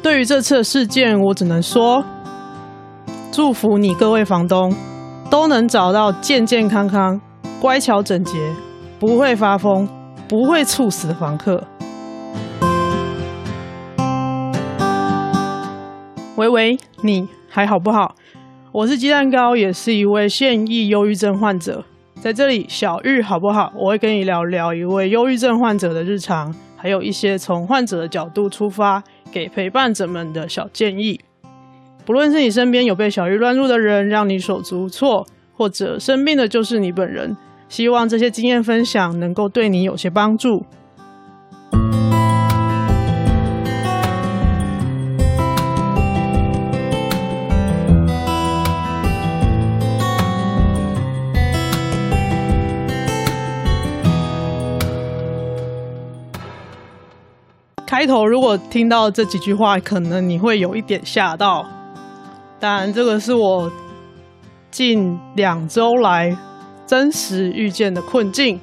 对于这次的事件，我只能说，祝福你各位房东都能找到健健康康、乖巧整洁、不会发疯、不会猝死的房客。喂喂，你还好不好？我是鸡蛋糕，也是一位现役忧郁症患者。在这里，小玉好不好？我会跟你聊聊一位忧郁症患者的日常，还有一些从患者的角度出发。给陪伴者们的小建议，不论是你身边有被小鱼乱入的人，让你手足无措，或者生病的就是你本人，希望这些经验分享能够对你有些帮助。开头如果听到这几句话，可能你会有一点吓到。当然，这个是我近两周来真实遇见的困境。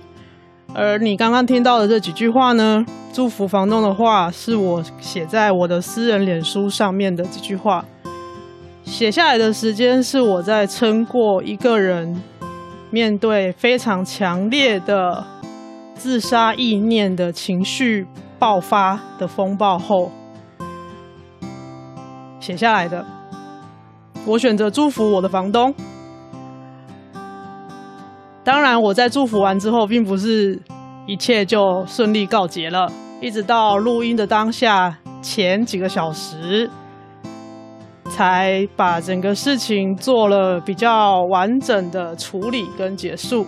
而你刚刚听到的这几句话呢，祝福房东的话，是我写在我的私人脸书上面的几句话。写下来的时间是我在撑过一个人面对非常强烈的自杀意念的情绪。爆发的风暴后写下来的，我选择祝福我的房东。当然，我在祝福完之后，并不是一切就顺利告结了。一直到录音的当下前几个小时，才把整个事情做了比较完整的处理跟结束。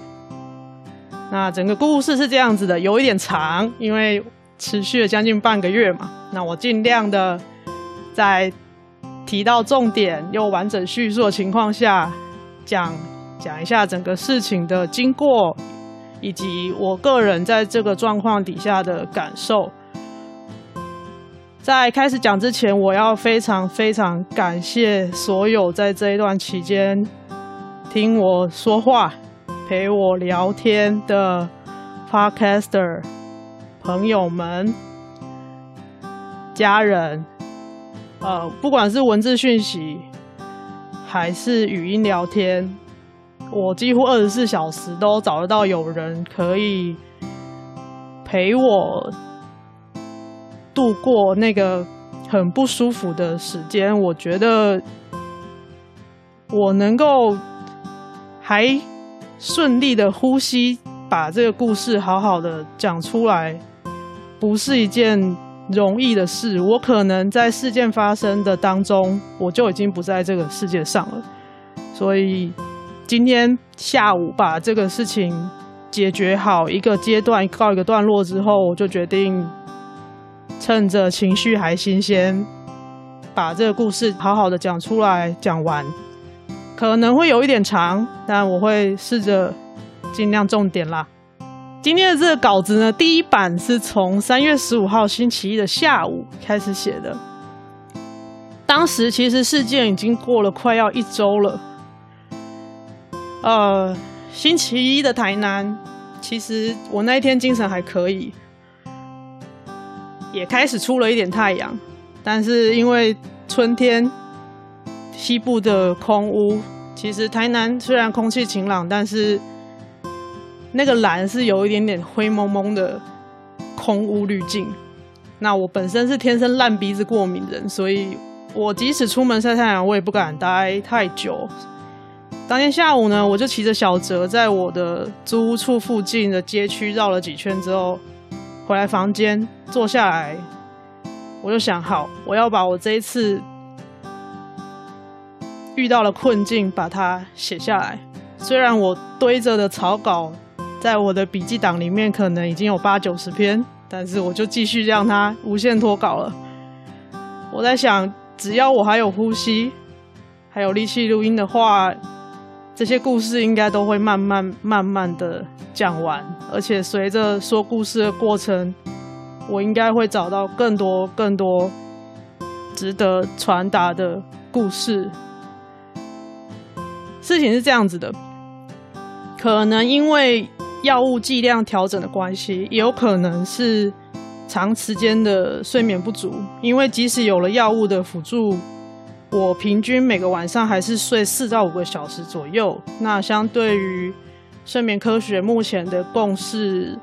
那整个故事是这样子的，有一点长，因为。持续了将近半个月嘛，那我尽量的在提到重点又完整叙述的情况下，讲讲一下整个事情的经过，以及我个人在这个状况底下的感受。在开始讲之前，我要非常非常感谢所有在这一段期间听我说话、陪我聊天的 Podcaster。朋友们、家人，呃，不管是文字讯息还是语音聊天，我几乎二十四小时都找得到有人可以陪我度过那个很不舒服的时间。我觉得我能够还顺利的呼吸，把这个故事好好的讲出来。不是一件容易的事。我可能在事件发生的当中，我就已经不在这个世界上了。所以今天下午把这个事情解决好，一个阶段告一个段落之后，我就决定趁着情绪还新鲜，把这个故事好好的讲出来，讲完。可能会有一点长，但我会试着尽量重点啦。今天的这个稿子呢，第一版是从三月十五号星期一的下午开始写的。当时其实事件已经过了快要一周了。呃，星期一的台南，其实我那一天精神还可以，也开始出了一点太阳，但是因为春天，西部的空污，其实台南虽然空气晴朗，但是。那个蓝是有一点点灰蒙蒙的空屋滤镜。那我本身是天生烂鼻子过敏人，所以我即使出门晒太阳，我也不敢待太久。当天下午呢，我就骑着小折在我的租屋处附近的街区绕了几圈之后，回来房间坐下来，我就想好，我要把我这一次遇到了困境把它写下来。虽然我堆着的草稿。在我的笔记档里面，可能已经有八九十篇，但是我就继续让它无限拖稿了。我在想，只要我还有呼吸，还有力气录音的话，这些故事应该都会慢慢慢慢的讲完。而且随着说故事的过程，我应该会找到更多更多值得传达的故事。事情是这样子的，可能因为。药物剂量调整的关系，也有可能是长时间的睡眠不足，因为即使有了药物的辅助，我平均每个晚上还是睡四到五个小时左右。那相对于睡眠科学目前的共识，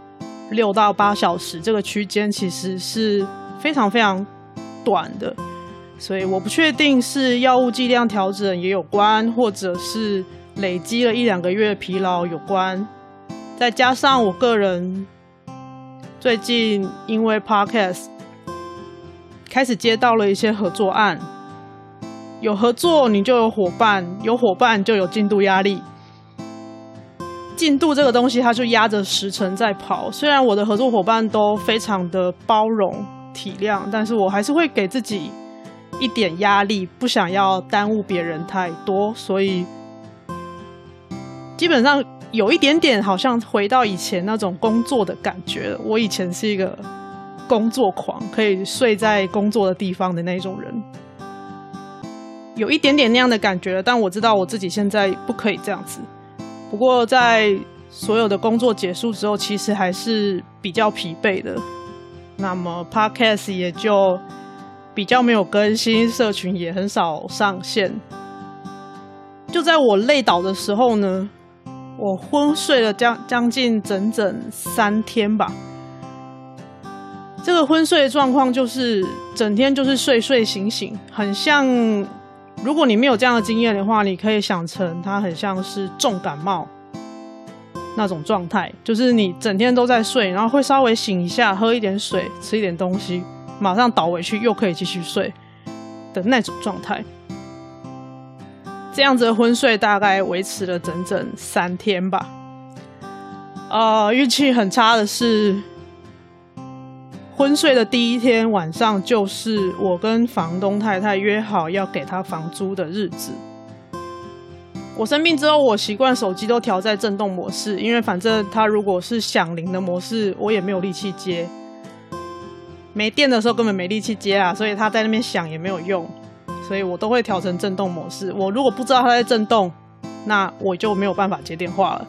六到八小时这个区间其实是非常非常短的。所以我不确定是药物剂量调整也有关，或者是累积了一两个月疲劳有关。再加上我个人最近因为 Podcast 开始接到了一些合作案，有合作你就有伙伴，有伙伴就有进度压力。进度这个东西它就压着时程在跑。虽然我的合作伙伴都非常的包容体谅，但是我还是会给自己一点压力，不想要耽误别人太多，所以基本上。有一点点好像回到以前那种工作的感觉。我以前是一个工作狂，可以睡在工作的地方的那种人，有一点点那样的感觉。但我知道我自己现在不可以这样子。不过在所有的工作结束之后，其实还是比较疲惫的。那么 Podcast 也就比较没有更新，社群也很少上线。就在我累倒的时候呢，我昏睡了将将近整整三天吧。这个昏睡的状况就是整天就是睡睡醒醒，很像。如果你没有这样的经验的话，你可以想成它很像是重感冒那种状态，就是你整天都在睡，然后会稍微醒一下，喝一点水，吃一点东西，马上倒回去，又可以继续睡的那种状态。这样子的昏睡大概维持了整整三天吧。呃，运气很差的是，昏睡的第一天晚上就是我跟房东太太约好要给他房租的日子。我生病之后，我习惯手机都调在震动模式，因为反正他如果是响铃的模式，我也没有力气接。没电的时候根本没力气接啊，所以他在那边响也没有用。所以我都会调成震动模式。我如果不知道它在震动，那我就没有办法接电话了。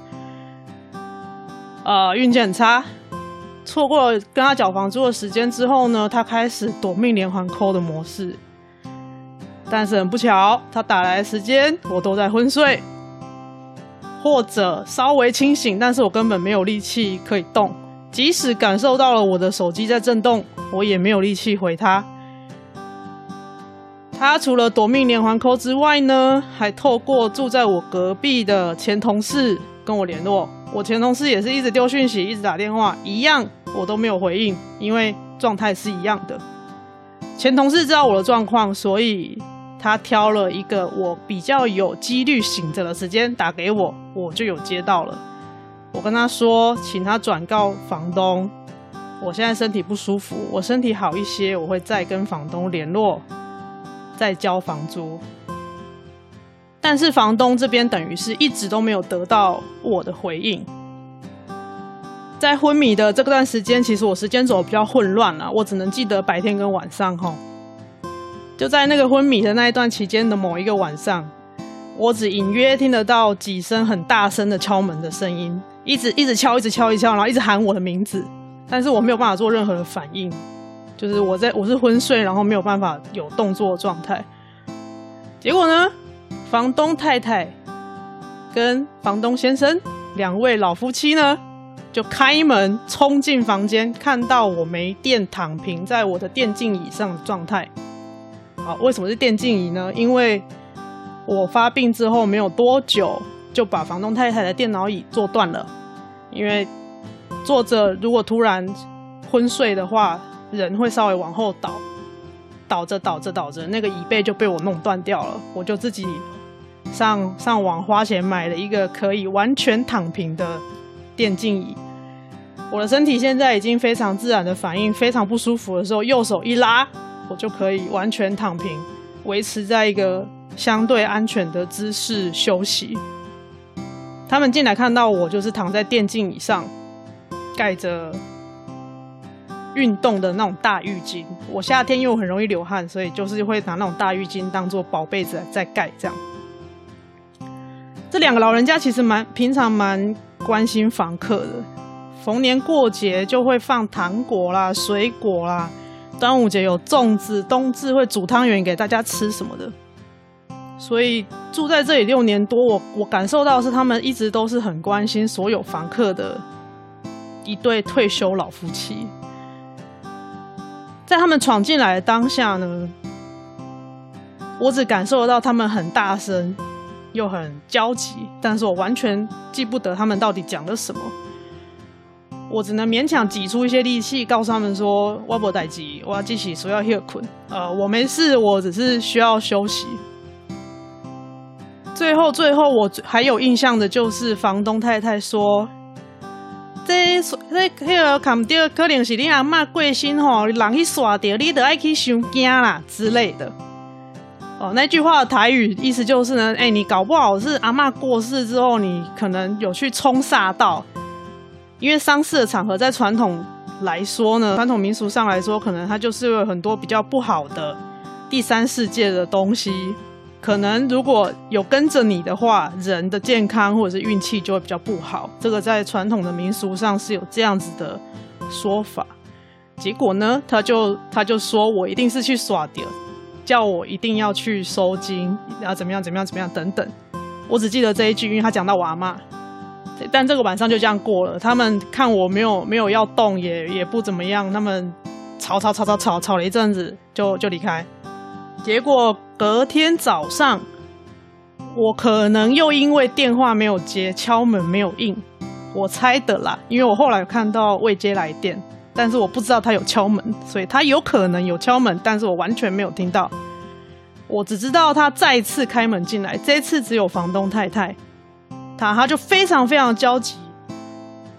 呃，运气很差，错过了跟他缴房租的时间之后呢，他开始夺命连环 call 的模式。但是很不巧，他打来的时间我都在昏睡，或者稍微清醒，但是我根本没有力气可以动。即使感受到了我的手机在震动，我也没有力气回他。他除了夺命连环 call 之外呢，还透过住在我隔壁的前同事跟我联络。我前同事也是一直丢讯息，一直打电话，一样我都没有回应，因为状态是一样的。前同事知道我的状况，所以他挑了一个我比较有几率醒着的时间打给我，我就有接到了。我跟他说，请他转告房东，我现在身体不舒服，我身体好一些，我会再跟房东联络。在交房租，但是房东这边等于是一直都没有得到我的回应。在昏迷的这段时间，其实我时间轴比较混乱了，我只能记得白天跟晚上哈。就在那个昏迷的那一段期间的某一个晚上，我只隐约听得到几声很大声的敲门的声音，一直一直敲，一直敲，一敲，然后一直喊我的名字，但是我没有办法做任何的反应。就是我在我是昏睡，然后没有办法有动作的状态。结果呢，房东太太跟房东先生两位老夫妻呢，就开门冲进房间，看到我没电躺平在我的电竞椅上的状态。好，为什么是电竞椅呢？因为我发病之后没有多久，就把房东太太的电脑椅坐断了。因为坐着如果突然昏睡的话。人会稍微往后倒，倒着倒着倒着，那个椅背就被我弄断掉了。我就自己上上网花钱买了一个可以完全躺平的电竞椅。我的身体现在已经非常自然的反应，非常不舒服的时候，右手一拉，我就可以完全躺平，维持在一个相对安全的姿势休息。他们进来看到我，就是躺在电竞椅上，盖着。运动的那种大浴巾，我夏天又很容易流汗，所以就是会拿那种大浴巾当做薄被子在盖。这样，这两个老人家其实蛮平常蛮关心房客的，逢年过节就会放糖果啦、水果啦。端午节有粽子，冬至会煮汤圆给大家吃什么的。所以住在这里六年多，我我感受到是他们一直都是很关心所有房客的一对退休老夫妻。在他们闯进来的当下呢，我只感受得到他们很大声，又很焦急，但是我完全记不得他们到底讲了什么。我只能勉强挤出一些力气，告诉他们说：“我不待机，我要继续说要休困。呃，我没事，我只是需要休息。”最后，最后我还有印象的就是房东太太说：“这、这、那个看不到，可能是你阿嬷过身吼，人去耍掉，你得爱去想惊啦之类的。”哦，那句话的台语意思就是呢，哎、你搞不好是阿嬷过世之后，你可能有去冲煞到，因为丧事的场合在传统来说呢，传统民俗上来说，可能它就是有很多比较不好的第三世界的东西。可能如果有跟着你的话，人的健康或者是运气就会比较不好。这个在传统的民俗上是有这样子的说法。结果呢，他就他就说我一定是去耍的，叫我一定要去收金，然后怎么样怎么样怎么样等等。我只记得这一句，因为他讲到我阿嬷。但这个晚上就这样过了。他们看我没有 没有要动，也也不怎么样。他们吵吵吵吵吵吵了一阵子，就就离开。结果隔天早上，我可能又因为电话没有接，敲门没有应，我猜的啦，因为我后来看到未接来电，但是我不知道他有敲门，所以他有可能有敲门，但是我完全没有听到。我只知道他再次开门进来，这次只有房东太太，他他就非常非常焦急，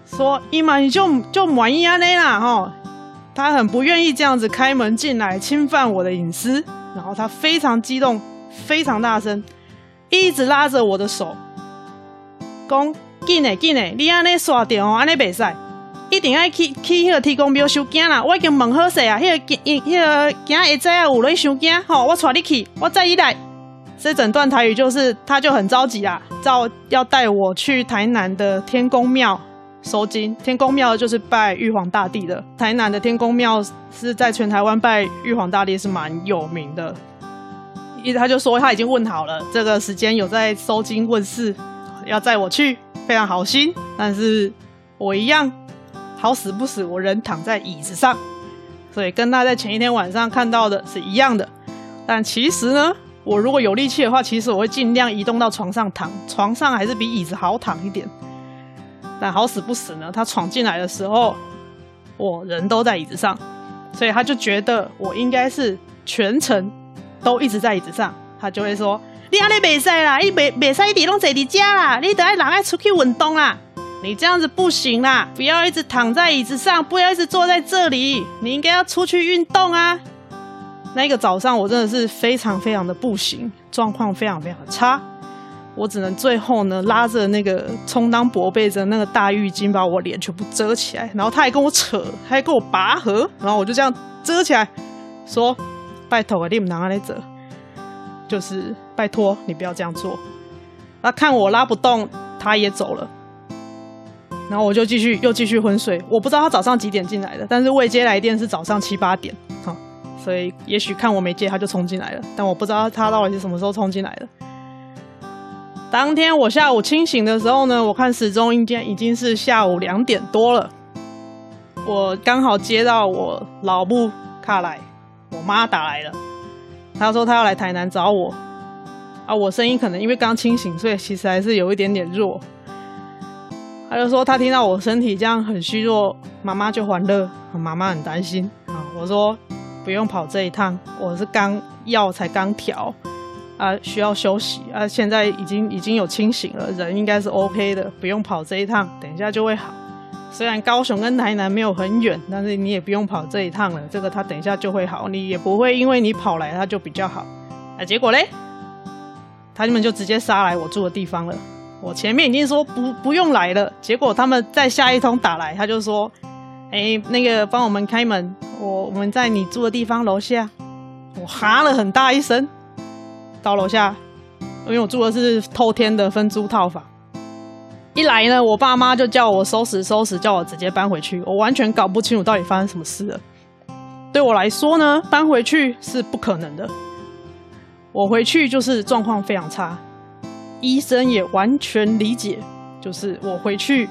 说：“伊妈，你就就满意啊，那啦哈。”他很不愿意这样子开门进来，侵犯我的隐私。然后他非常激动，非常大声，一直拉着我的手，讲：“紧嘞，紧嘞，你安尼刷掉哦，安尼袂使，一定要去去那个天公庙收惊啦！我已经问好势啊，那个那个惊会知啊，有人收惊，吼，我带你去，我载你来。”这整段台语就是，他就很着急啦，照要带我去台南的天公庙收金。天公庙就是拜玉皇大帝的，台南的天公庙是在全台湾拜玉皇大帝是蛮有名的。一他就说他已经问好了，这个时间有在收金问事，要载我去，非常好心。但是我一样好死不死，我人躺在椅子上，所以跟他在前一天晚上看到的是一样的。但其实呢，我如果有力气的话，其实我会尽量移动到床上躺，床上还是比椅子好躺一点。但好死不死呢，他闯进来的时候，我人都在椅子上，所以他就觉得我应该是全程都一直在椅子上，他就会说：“你安尼袂使啦，你袂袂使一直拢坐伫家啦，你得爱人爱出去运动啦，你这样子不行啦，不要一直躺在椅子上，不要一直坐在这里，你应该要出去运动啊。”那个早上我真的是非常非常的不行，状况非常非常的差，我只能最后呢拉着那个充当薄被的那个大浴巾把我脸全部遮起来，然后他还跟我扯，还跟我拔河，然后我就这样遮起来，说：“拜托啊，你们拿来遮，就是拜托你不要这样做。”他看我拉不动，他也走了，然后我就继续又继续昏睡。我不知道他早上几点进来的，但是未接来电是早上七八点。哈所以也许看我没接，他就冲进来了。但我不知道他到底是什么时候冲进来的。当天我下午清醒的时候呢，我看时钟，应该已经是下午两点多了。我刚好接到我老母卡来，我妈打来了，她说她要来台南找我。啊，我声音可能因为刚清醒，所以其实还是有一点点弱。她就说她听到我身体这样很虚弱，妈妈就欢乐，妈妈很担心啊。我说。不用跑这一趟，我是刚药才刚调啊，需要休息啊。现在已经已经有清醒了，人应该是 OK 的，不用跑这一趟，等一下就会好。虽然高雄跟台南没有很远，但是你也不用跑这一趟了，这个他等一下就会好，你也不会因为你跑来他就比较好啊。结果嘞，他们就直接杀来我住的地方了。我前面已经说不不用来了，结果他们再下一通打来，他就说。哎、那个帮我们开门，我我们在你住的地方楼下。我哈了很大一声，到楼下，因为我住的是透天的分租套房。一来呢，我爸妈就叫我收拾收拾，叫我直接搬回去。我完全搞不清楚到底发生什么事了。对我来说呢，搬回去是不可能的。我回去就是状况非常差，医生也完全理解，就是我回去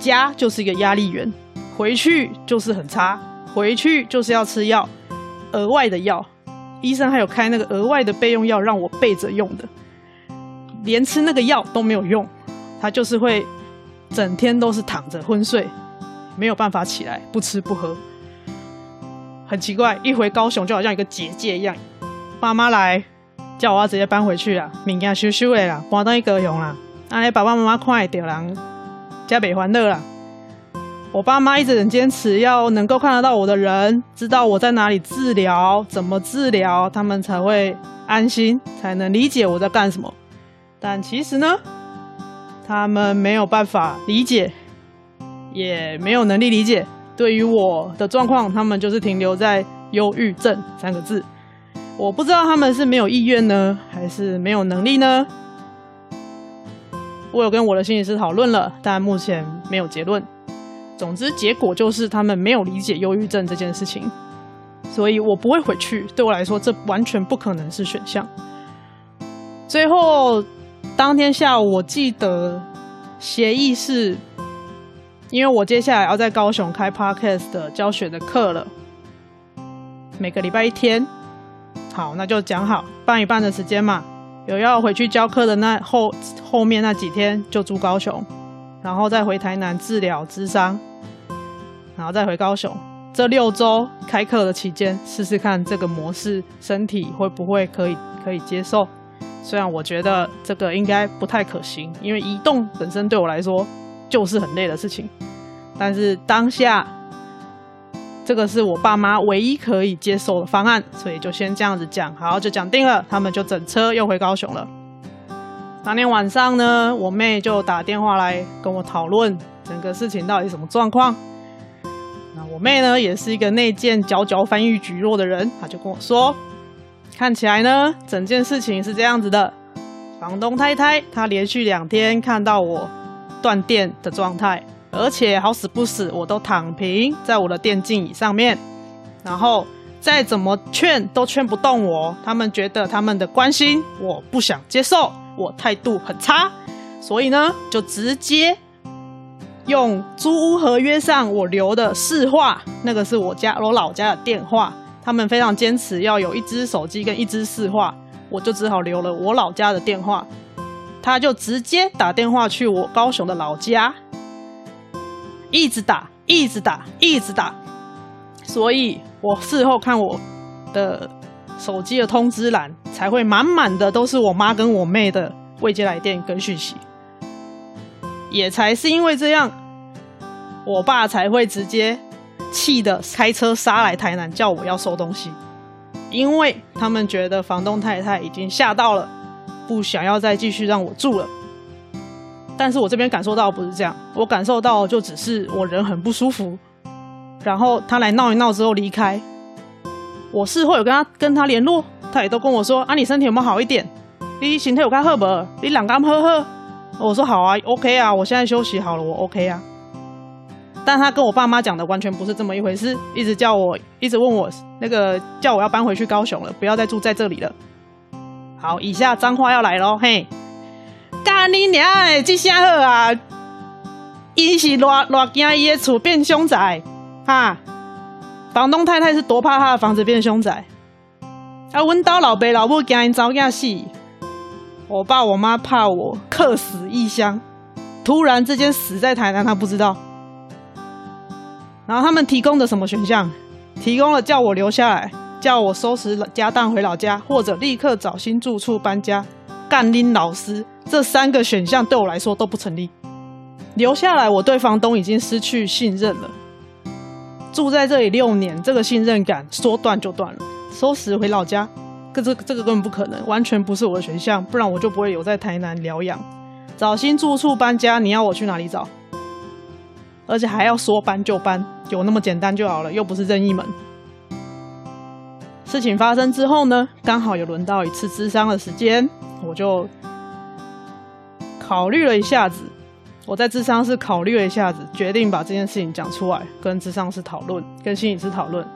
家就是一个压力源，回去就是很差，回去就是要吃药，额外的药，医生还有开那个额外的备用药让我备着用的，连吃那个药都没有用。他就是会整天都是躺着昏睡，没有办法起来，不吃不喝，很奇怪。一回高雄就好像一个结界一样，爸妈来叫我要直接搬回去啦，明天休休的啦，搬到一高雄啦。啊，你爸爸妈妈看会到人家北欢乐啦。我爸妈一直很坚持要能够看得到我的人，知道我在哪里治疗，怎么治疗，他们才会安心，才能理解我在干什么。但其实呢？他们没有办法理解，也没有能力理解。对于我的状况，他们就是停留在忧郁症三个字。我不知道他们是没有意愿呢，还是没有能力呢？我有跟我的心理师讨论了，但目前没有结论。总之，结果就是他们没有理解忧郁症这件事情，所以我不会回去。对我来说，这完全不可能是选项。最后。当天下午，我记得协议是，因为我接下来要在高雄开 Podcast 的教学的课了，每个礼拜一天，好，那就讲好，半一半的时间嘛，有要回去教课的那后后面那几天就住高雄，然后再回台南治疗咨商，然后再回高雄，这六周开课的期间，试试看这个模式身体会不会可以可以接受。虽然我觉得这个应该不太可行，因为移动本身对我来说就是很累的事情。但是当下这个是我爸妈唯一可以接受的方案，所以就先这样子讲，好，就讲定了。他们就整车又回高雄了。当天晚上呢，我妹就打电话来跟我讨论整个事情到底什么状况。那我妹呢，也是一个内建佼佼翻译蒟蒻的人，她就跟我说。看起来呢，整件事情是这样子的：房东太太她连续两天看到我断电的状态，而且好死不死，我都躺平在我的电竞椅上面，然后再怎么劝都劝不动我。他们觉得他们的关心我不想接受，我态度很差，所以呢，就直接用租屋合约上我留的市话，那个是我家我老家的电话。他们非常坚持要有一只手机跟一只市话，我就只好留了我老家的电话。他就直接打电话去我高雄的老家，一直打，一直打，一直打。所以我事后看我的手机的通知栏，才会满满的都是我妈跟我妹的未接来电跟讯息。也才是因为这样，我爸才会直接。气的开车杀来台南，叫我要收东西，因为他们觉得房东太太已经吓到了，不想要再继续让我住了。但是我这边感受到不是这样，我感受到就只是我人很不舒服，然后他来闹一闹之后离开。我事后有跟他跟他联络，他也都跟我说：“啊，你身体有没有好一点？你身体有该好不？你两刚喝喝。”我说：“好啊，OK 啊，我现在休息好了，我 OK 啊。”但他跟我爸妈讲的完全不是这么一回事，一直叫我，一直问我那个叫我要搬回去高雄了，不要再住在这里了。好，以下脏话要来喽，嘿，干你娘的，这下好啊！伊是偌偌惊伊的厝变凶宅，哈！房东太太是多怕他的房子变凶宅，啊，阮家老爸老母惊因早惊死，我爸我妈怕我客死异乡，突然之间死在台南，他不知道。然后他们提供的什么选项？提供了叫我留下来，叫我收拾家当回老家，或者立刻找新住处搬家。干拎老师，这三个选项对我来说都不成立。留下来，我对房东已经失去信任了。住在这里六年，这个信任感说断就断了。收拾回老家，可这这个根本不可能，完全不是我的选项，不然我就不会留在台南疗养。找新住处搬家，你要我去哪里找？而且还要说搬就搬，有那么简单就好了，又不是任意门。事情发生之后呢，刚好有轮到一次咨商的时间，我就考虑了一下子，我在咨商室考虑了一下子，决定把这件事情讲出来，跟咨商师讨论，跟心理师讨论。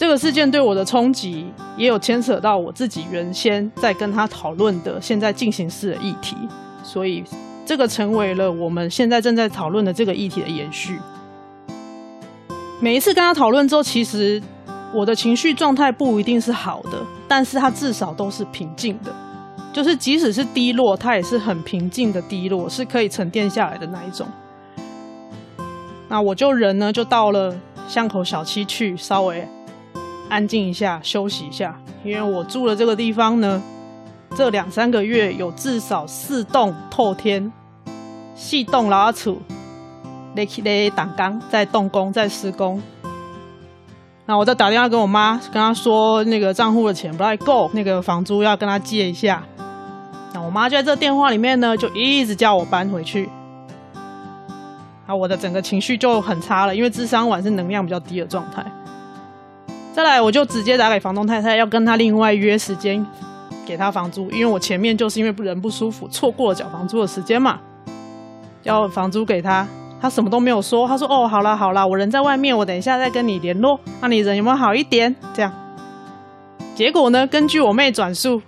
这个事件对我的冲击，也有牵扯到我自己原先在跟他讨论的现在进行式的议题，所以这个成为了我们现在正在讨论的这个议题的延续。每一次跟他讨论之后，其实我的情绪状态不一定是好的，但是他至少都是平静的，就是即使是低落，他也是很平静的低落，是可以沉淀下来的那一种。那我就人呢，就到了巷口小七去稍微。安静一下，休息一下，因为我住的这个地方呢，这两三个月有至少四栋透天，四栋老厝，在在动工，在动工，在施工。那我就打电话跟我妈，跟她说那个账户的钱不太够，那个房租要跟她借一下。那我妈就在这电话里面呢，就一直叫我搬回去。啊，我的整个情绪就很差了，因为智商完是能量比较低的状态。再来，我就直接打给房东太太，要跟他另外约时间给他房租，因为我前面就是因为人不舒服，错过了缴房租的时间嘛，要房租给他，他什么都没有说，他说：“哦，好啦好啦，我人在外面，我等一下再跟你联络。那你人有没有好一点？”这样，结果呢，根据我妹转述，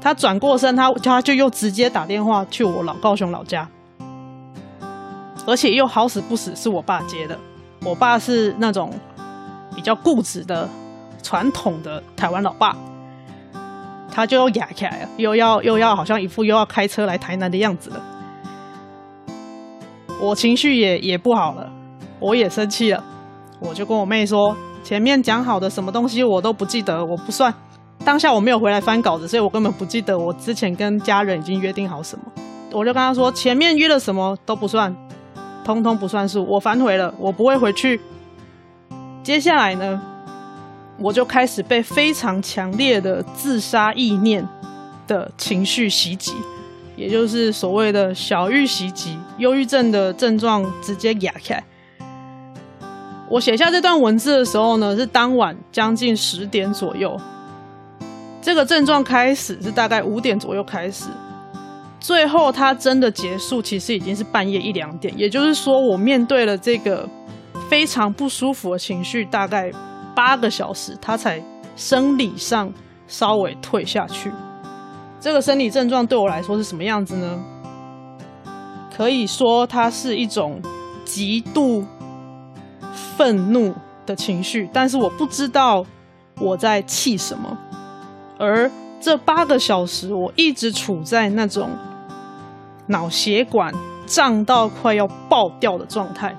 他转过身，他他就又直接打电话去我老高雄老家，而且又好死不死是我爸接的，我爸是那种。比较固执的传统的台湾老爸，他就哑起来了，又要又要好像一副又要开车来台南的样子了。我情绪也也不好了，我也生气了，我就跟我妹说，前面讲好的什么东西我都不记得，我不算。当下我没有回来翻稿子，所以我根本不记得我之前跟家人已经约定好什么。我就跟他说，前面约了什么都不算，通通不算数，我反悔了，我不会回去。接下来呢，我就开始被非常强烈的自杀意念的情绪袭击，也就是所谓的小郁袭击，忧郁症的症状直接压开。我写下这段文字的时候呢，是当晚将近十点左右，这个症状开始是大概五点左右开始，最后它真的结束，其实已经是半夜一两点。也就是说，我面对了这个。非常不舒服的情绪，大概八个小时，他才生理上稍微退下去。这个生理症状对我来说是什么样子呢？可以说它是一种极度愤怒的情绪，但是我不知道我在气什么。而这八个小时，我一直处在那种脑血管胀到快要爆掉的状态。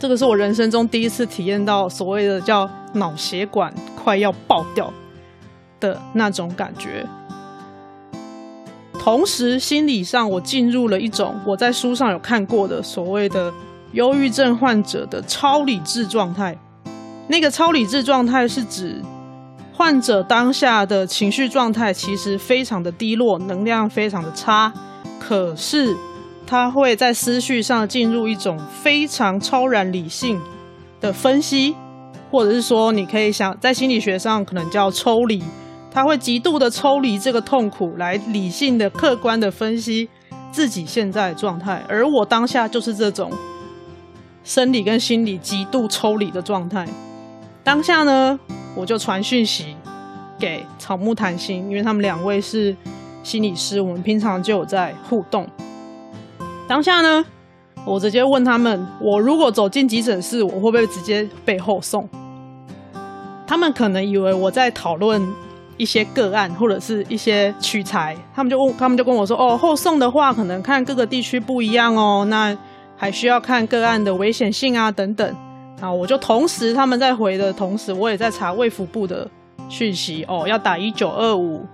这个是我人生中第一次体验到所谓的叫脑血管快要爆掉的那种感觉，同时心理上我进入了一种我在书上有看过的所谓的忧郁症患者的超理智状态。那个超理智状态是指患者当下的情绪状态其实非常的低落，能量非常的差，可是。他会在思绪上进入一种非常超然理性的分析，或者是说，你可以想在心理学上可能叫抽离。他会极度的抽离这个痛苦，来理性的、客观的分析自己现在的状态。而我当下就是这种生理跟心理极度抽离的状态。当下呢，我就传讯息给草木谈心，因为他们两位是心理师，我们平常就有在互动。当下呢，我直接问他们：我如果走进急诊室，我会不会直接被后送？他们可能以为我在讨论一些个案或者是一些取材，他们就问，他们就跟我说：哦，后送的话，可能看各个地区不一样哦，那还需要看个案的危险性啊等等。啊，我就同时他们在回的同时，我也在查卫福部的讯息哦，要打一九二五。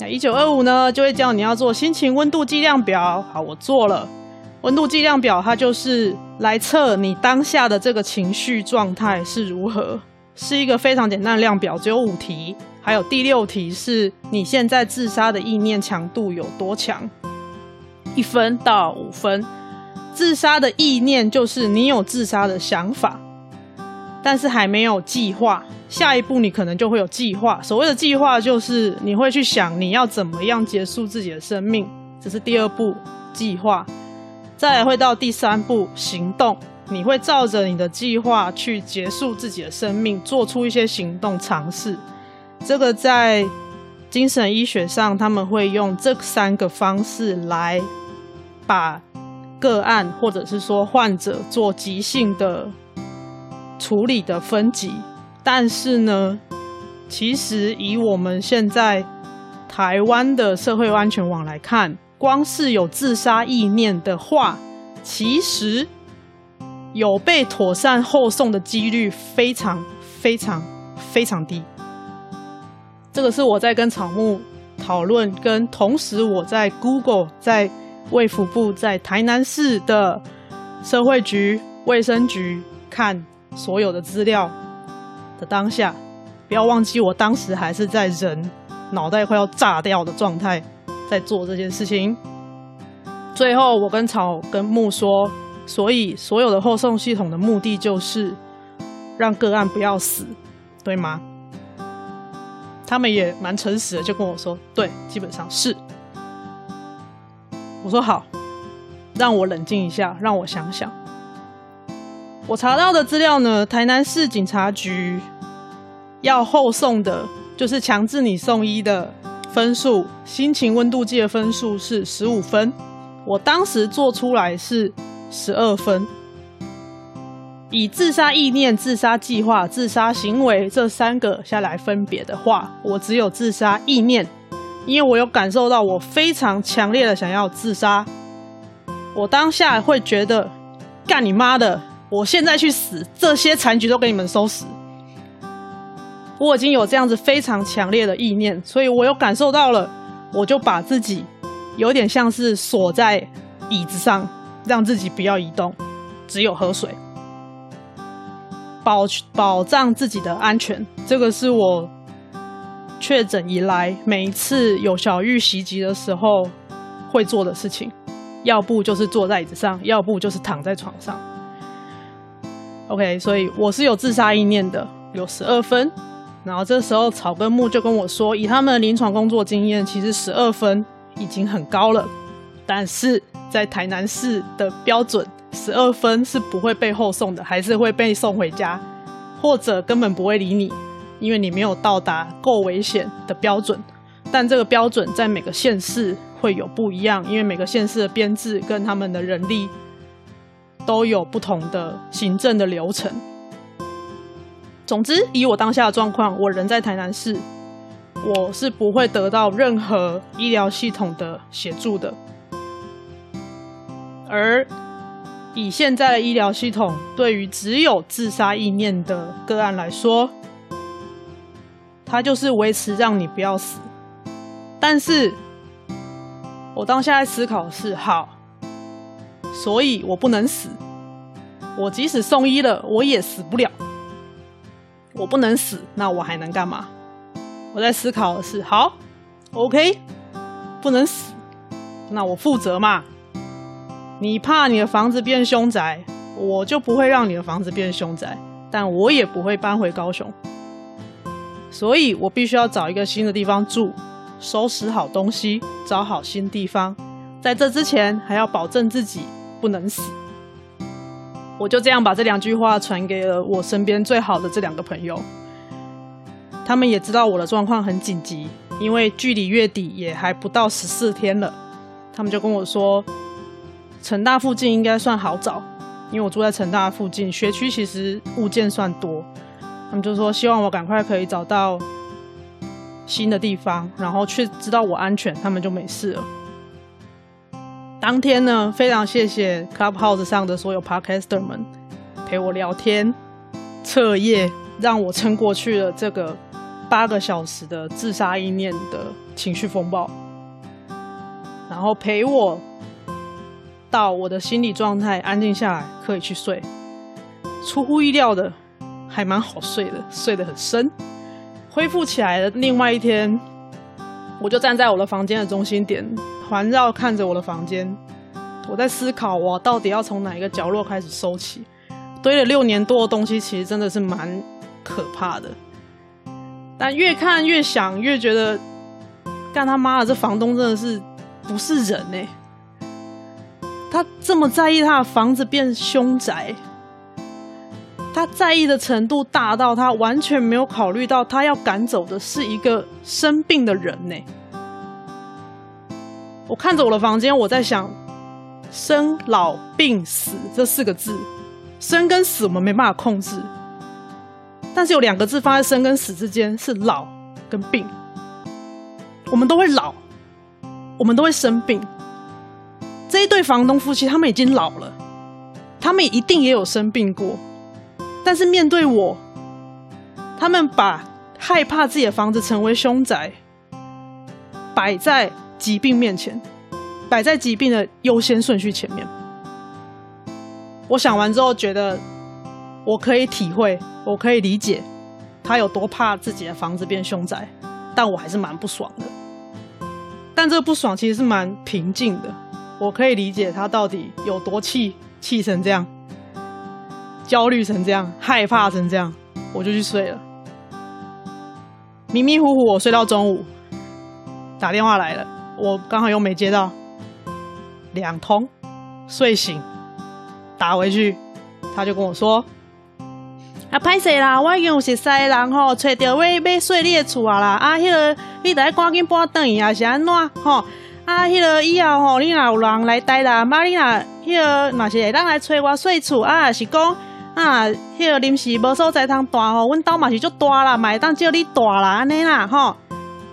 那一九二五呢，就会叫你要做心情温度计量表。好，我做了。温度计量表，它就是来测你当下的这个情绪状态是如何，是一个非常简单的量表，只有五题，还有第六题是你现在自杀的意念强度有多强，一分到五分。自杀的意念就是你有自杀的想法，但是还没有计划，下一步你可能就会有计划。所谓的计划，就是你会去想你要怎么样结束自己的生命。这是第二步计划。再会到第三步行动，你会照着你的计划去结束自己的生命，做出一些行动尝试。这个在精神医学上，他们会用这三个方式来把个案或者是说患者做急性的处理的分级。但是呢，其实以我们现在台湾的社会安全网来看，光是有自杀意念的话，其实有被妥善后送的几率非常非常非常低。这个是我在跟草木讨论，跟同时我在 Google、在卫福部、在台南市的社会局、卫生局看所有的资料的当下，不要忘记我当时还是在人脑袋快要炸掉的状态，在做这件事情。最后，我跟草跟木说，所以所有的后送系统的目的就是让个案不要死，对吗？他们也蛮诚实的，就跟我说，对，基本上是。我说好，让我冷静一下，让我想想。我查到的资料呢，台南市警察局要后送的，就是强制你送医的分数，心情温度计的分数是十五分。我当时做出来是十二分，以自杀意念、自杀计划、自杀行为这三个下来分别的话，我只有自杀意念，因为我有感受到我非常强烈的想要自杀，我当下会觉得干你妈的，我现在去死，这些残局都给你们收拾。我已经有这样子非常强烈的意念，所以我有感受到了，我就把自己。有点像是锁在椅子上，让自己不要移动，只有喝水，保保障自己的安全。这个是我确诊以来每一次有小玉袭击的时候会做的事情。要不就是坐在椅子上，要不就是躺在床上。OK，所以我是有自杀意念的，有十二分。然后这时候草根木就跟我说，以他们的临床工作经验，其实十二分。已经很高了，但是在台南市的标准，十二分是不会被后送的，还是会被送回家，或者根本不会理你，因为你没有到达够危险的标准。但这个标准在每个县市会有不一样，因为每个县市的编制跟他们的人力都有不同的行政的流程。总之，以我当下的状况，我人在台南市。我是不会得到任何医疗系统的协助的，而以现在的医疗系统，对于只有自杀意念的个案来说，它就是维持让你不要死。但是，我当下在思考是：好，所以我不能死。我即使送医了，我也死不了。我不能死，那我还能干嘛？我在思考的是，好，OK，不能死，那我负责嘛。你怕你的房子变凶宅，我就不会让你的房子变凶宅，但我也不会搬回高雄。所以我必须要找一个新的地方住，收拾好东西，找好新地方。在这之前，还要保证自己不能死。我就这样把这两句话传给了我身边最好的这两个朋友。他们也知道我的状况很紧急，因为距离月底也还不到十四天了。他们就跟我说，成大附近应该算好找，因为我住在成大附近，学区其实物件算多。他们就说希望我赶快可以找到新的地方，然后去知道我安全，他们就没事了。当天呢，非常谢谢 Clubhouse 上的所有 Podcaster 们陪我聊天、彻夜，让我撑过去了这个。八个小时的自杀意念的情绪风暴，然后陪我到我的心理状态安静下来，可以去睡。出乎意料的，还蛮好睡的，睡得很深。恢复起来的另外一天，我就站在我的房间的中心点，环绕看着我的房间。我在思考，我到底要从哪一个角落开始收起？堆了六年多的东西，其实真的是蛮可怕的。但越看越想，越觉得干他妈的，这房东真的是不是人呢、他这么在意他的房子变凶宅，他在意的程度大到他完全没有考虑到他要赶走的是一个生病的人呢、我看着我的房间，我在想，生老病死这四个字，生跟死我们没办法控制，但是有两个字放在生跟死之间，是老跟病。我们都会老，我们都会生病。这一对房东夫妻，他们已经老了，他们一定也有生病过。但是面对我，他们把害怕自己的房子成为凶宅摆在疾病面前，摆在疾病的优先顺序前面。我想完之后，觉得我可以体会，我可以理解他有多怕自己的房子变凶宅，但我还是蛮不爽的。但这个不爽其实是蛮平静的。我可以理解他到底有多气，气成这样，焦虑成这样，害怕成这样，我就去睡了。迷迷糊糊，我睡到中午，打电话来了，我刚好又没接到，两通，睡醒打回去，他就跟我说：“啊，歹势啦，我已经有熟识的人吼，找到要要睡你的厝啊啦，啊，迄个你得赶紧搬转去啊，是安怎吼？”啊，迄、那个以后吼，你若有人来待啦，妈你若迄个若是会当来找我睡厝啊，是讲啊，迄、那个临时无所在通住吼，阮兜嘛是足大啦，嘛会当叫你住啦，安尼啦吼，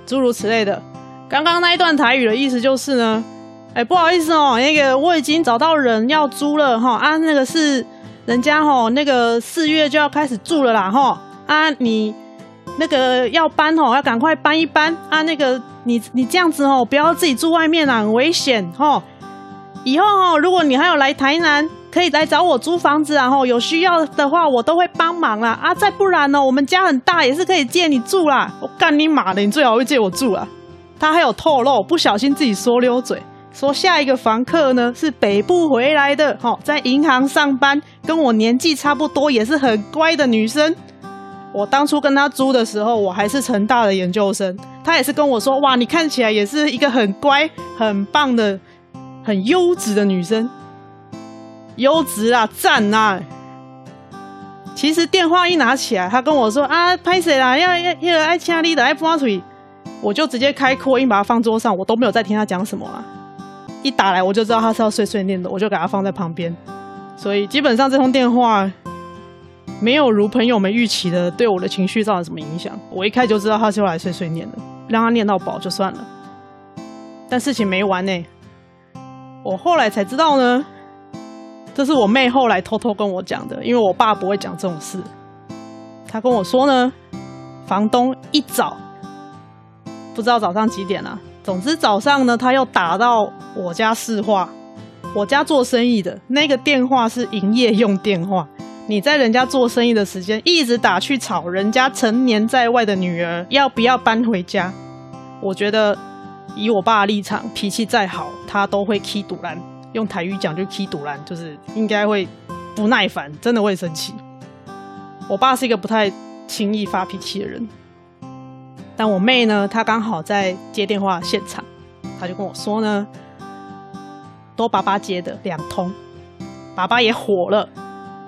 诸如此类的。刚刚那一段台语的意思就是呢，哎、不好意思哦、那个我已经找到人要租了哈，啊，那个是人家哈，那个四月就要开始住了啦哈，啊，你那个要搬吼，要赶快搬一搬啊，那个。你你这样子哦，不要自己住外面啦，很危险哈。以后哦，如果你还有来台南，可以来找我租房子啊，然后有需要的话，我都会帮忙啦。啊，再不然呢，我们家很大，也是可以借你住啦。我干你妈的，你最好会借我住啦。他还有透露，不小心自己说溜嘴，说下一个房客呢是北部回来的，哦，在银行上班，跟我年纪差不多，也是很乖的女生。我当初跟他租的时候，我还是成大的研究生。他也是跟我说：“哇，你看起来也是一个很乖、很棒的、很优质的女生，优质啊，赞啊！”其实电话一拿起来，他跟我说：“啊，拍谁啦？要要要爱掐你的爱发腿。”我就直接开扩音把它放桌上，我都没有再听他讲什么啊。一打来我就知道他是要碎碎念的，我就给他放在旁边。所以基本上这通电话。没有如朋友们预期的对我的情绪造成什么影响。我一开就知道他是要来碎碎念的，让他念到饱就算了。但事情没完呢，我后来才知道呢，这是我妹后来偷偷跟我讲的，因为我爸不会讲这种事。他跟我说呢，房东一早不知道早上几点了啊，总之早上呢，他又打到我家市话，我家做生意的那个电话是营业用电话。你在人家做生意的时间一直打去吵人家成年在外的女儿要不要搬回家？我觉得以我爸的立场，脾气再好，他都会起赌烂。用台语讲就起赌烂，就是应该会不耐烦，真的会生气。我爸是一个不太轻易发脾气的人，但我妹呢，她刚好在接电话现场，她就跟我说呢，都爸爸接的两通，爸爸也火了。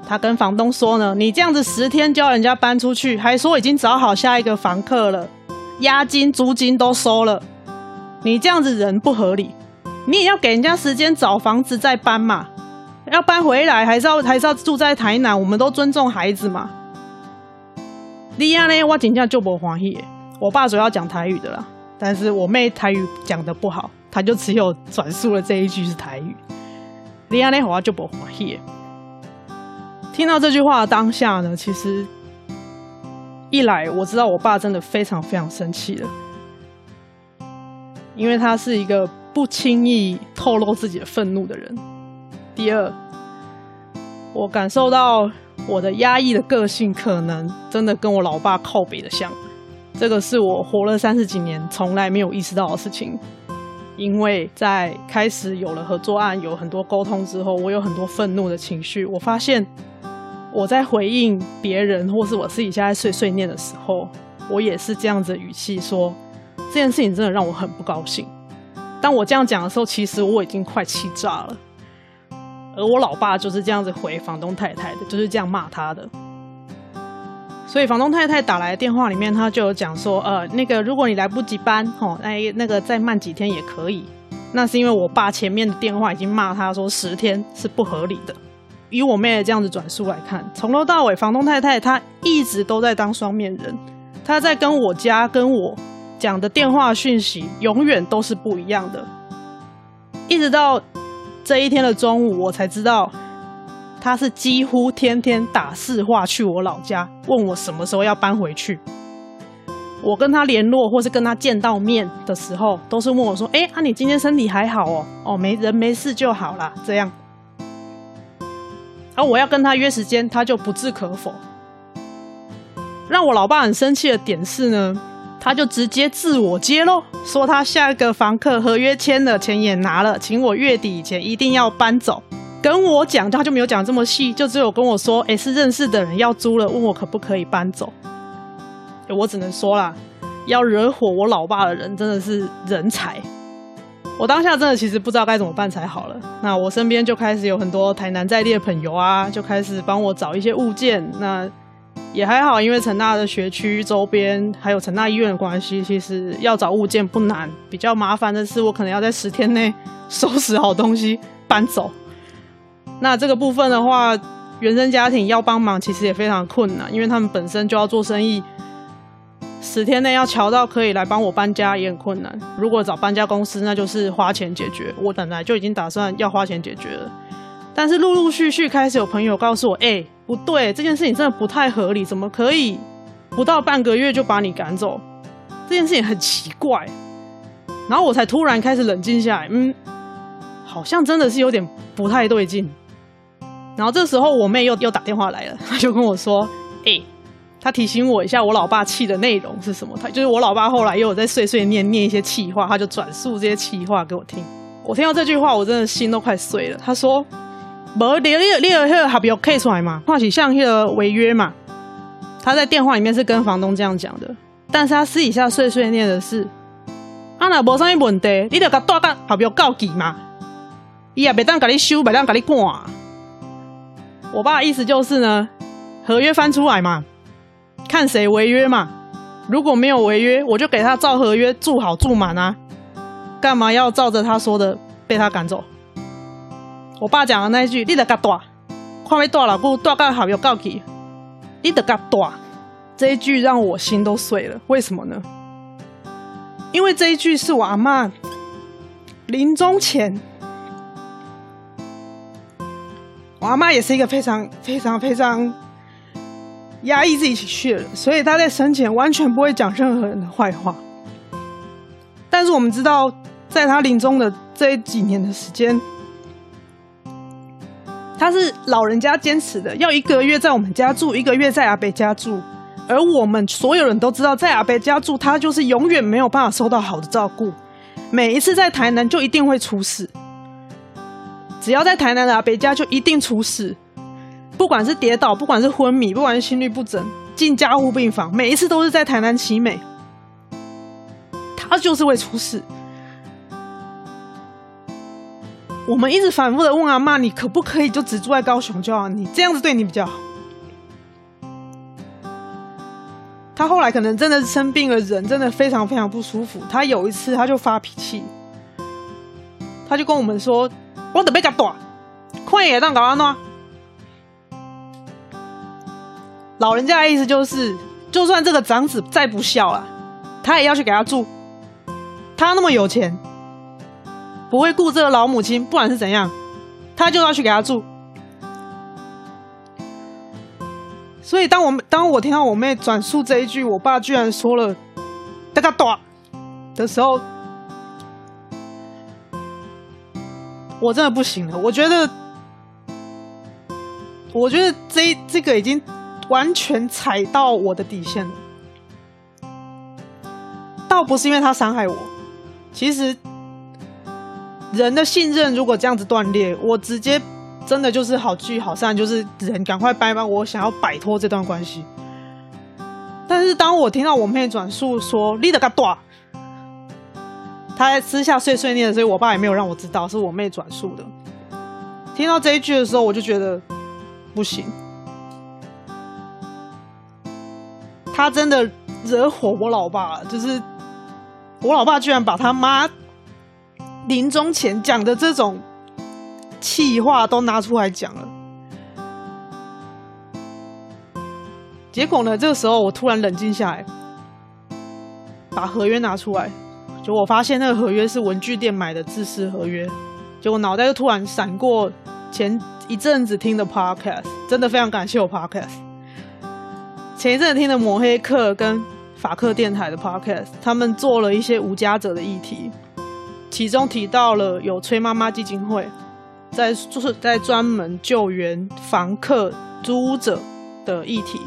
他跟房东说呢，你这样子十天叫人家搬出去，还说已经找好下一个房客了，押金、租金都收了，你这样子人不合理，你也要给人家时间找房子再搬嘛，要搬回来还是要还是要住在台南，我们都尊重孩子嘛。你样呢，我真正就不欢喜。我爸主要讲台语的啦，但是我妹台语讲得不好，他就只有转述了这一句是台语。你样呢，我就不欢喜。听到这句话的当下呢，其实一来我知道我爸真的非常非常生气了，因为他是一个不轻易透露自己的愤怒的人。第二，我感受到我的压抑的个性可能真的跟我老爸靠北的像，这个是我活了三十几年从来没有意识到的事情。因为在开始有了合作案，有很多沟通之后，我有很多愤怒的情绪，我发现。我在回应别人，或是我自己现在碎碎念的时候，我也是这样子语气说，这件事情真的让我很不高兴。当我这样讲的时候，其实我已经快气炸了。而我老爸就是这样子回房东太太的，就是这样骂他的。所以房东太太打来的电话里面，他就有讲说，呃，那个如果你来不及搬，吼，哎，那个再慢几天也可以。那是因为我爸前面的电话已经骂他说十天是不合理的。以我妹的这样子转述来看，从头到尾，房东太太她一直都在当双面人，她在跟我家跟我讲的电话讯息永远都是不一样的。一直到这一天的中午，我才知道，他是几乎天天打市话去我老家，问我什么时候要搬回去。我跟他联络或是跟他见到面的时候，都是问我说：“哎，啊，你今天身体还好哦？哦，没人没事就好啦。”这样。而我要跟他约时间，他就不置可否。让我老爸很生气的点是呢，他就直接自我揭露，说他下一个房客合约签了，钱也拿了，请我月底以前一定要搬走。跟我讲，他就没有讲这么细，就只有跟我说，哎，是认识的人要租了，问我可不可以搬走。我只能说啦，要惹火我老爸的人真的是人才。我当下真的其实不知道该怎么办才好了。那我身边就开始有很多台南在地的朋友啊，就开始帮我找一些物件。那也还好，因为成大的学区周边还有成大医院的关系，其实要找物件不难。比较麻烦的是，我可能要在十天内收拾好东西搬走。那这个部分的话，原生家庭要帮忙其实也非常困难，因为他们本身就要做生意。十天内要瞧到可以来帮我搬家也很困难。如果找搬家公司，那就是花钱解决。我本来就已经打算要花钱解决了，但是陆陆续续开始有朋友告诉我：“哎、不对，这件事情真的不太合理，怎么可以不到半个月就把你赶走？这件事情很奇怪。”然后我才突然开始冷静下来，嗯，好像真的是有点不太对劲。然后这时候我妹又又打电话来了，她就跟我说：“哎、欸。”他提醒我一下，我老爸气的内容是什么？他就是我老爸后来又有在碎碎念念一些气话，他就转述这些气话给我听。我听到这句话，我真的心都快碎了。他说：“没你你你有那个合约 K 出来嘛？话起像那个违约嘛？”他在电话里面是跟房东这样讲的，但是他私底下碎碎念的是：“啊那无啥问题，你得甲大干合约告急嘛？伊也别当甲你修，别当甲你管。”我爸的意思就是呢，合约翻出来嘛。看谁违约嘛？如果没有违约，我就给他照合约住好住满啊！干嘛要照着他说的被他赶走？我爸讲的那一句“你得嘎大”，看没大老姑大干好有告起，你得嘎大这一句让我心都碎了。为什么呢？因为这一句是我阿嬷临终前，我阿妈也是一个非常非常非常。压抑自己情绪的人，所以她在生前完全不会讲任何人的坏话。但是我们知道，在他临终的这几年的时间，他是老人家坚持的，要一个月在我们家住，一个月在阿伯家住。而我们所有人都知道，在阿伯家住，他就是永远没有办法受到好的照顾。每一次在台南就一定会出事，只要在台南的阿伯家就一定出事。不管是跌倒，不管是昏迷，不管是心律不整，进加护病房，每一次都是在台南奇美，他就是会出事。我们一直反复的问阿嬷，你可不可以就只住在高雄就好？你这样子对你比较好。他后来可能真的生病了，人真的非常非常不舒服。他有一次他就发脾气，他就跟我们说：“我得被他打，快点让搞安诺。”老人家的意思就是，就算这个长子再不孝啊，他也要去给他住。他那么有钱，不会顾这个老母亲，不管是怎样，他就要去给他住。所以当我当我听到我妹转述这一句，我爸居然说了“大家大”的时候，我真的不行了。我觉得，我觉得这这个已经。完全踩到我的底线了，倒不是因为他伤害我，其实人的信任如果这样子断裂，我直接真的就是好聚好散，就是人赶快掰掰，我想要摆脱这段关系。但是当我听到我妹转述说你的个大，他在私下碎碎念，所以我爸也没有让我知道，是我妹转述的。听到这一句的时候，我就觉得不行，他真的惹火我老爸，就是我老爸居然把他妈临终前讲的这种气话都拿出来讲了。结果呢，这个时候我突然冷静下来，把合约拿出来，就我发现那个合约是文具店买的制式合约。结果脑袋就突然闪过前一阵子听的 podcast，真的非常感谢我 podcast。前一阵子听的抹黑客跟法客电台的 podcast，他们做了一些无家者的议题，其中提到了有崔妈妈基金会，在就是在专门救援房客租屋者的议题，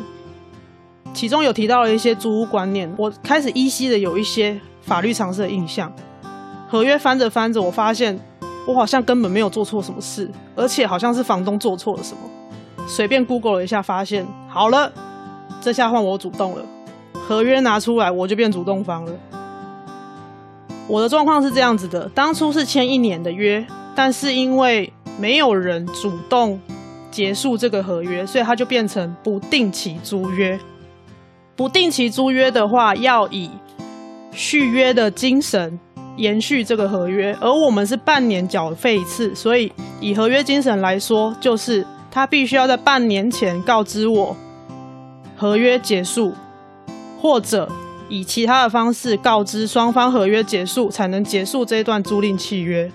其中有提到了一些租屋观念，我开始依稀的有一些法律常识的印象。合约翻着翻着，我发现。我好像根本没有做错什么事，而且好像是房东做错了什么。随便 Google 了一下，发现好了，这下换我主动了。合约拿出来，我就变主动方了。我的状况是这样子的：当初是签一年的约，但是因为没有人主动结束这个合约，所以它就变成不定期租约。不定期租约的话，要以续约的精神。延续这个合约，而我们是半年缴费一次，所以以合约精神来说，就是他必须要在半年前告知我合约结束，或者以其他的方式告知双方合约结束，才能结束这一段租赁契约。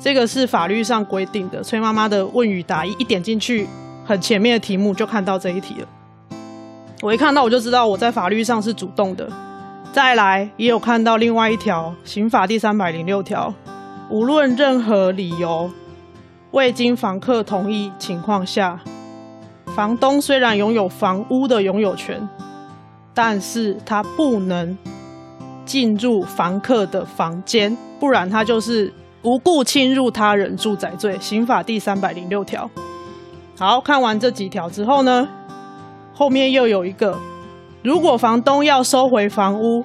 这个是法律上规定的。崔妈妈的问与答一一点进去，很前面的题目就看到这一题了。我一看到我就知道我在法律上是主动的。再来，也有看到另外一条刑法第三百零六条，无论任何理由，未经房客同意情况下，房东虽然拥有房屋的拥有权，但是他不能进入房客的房间，不然他就是无故侵入他人住宅罪，刑法第三百零六条。好，看完这几条之后呢，后面又有一个。如果房东要收回房屋，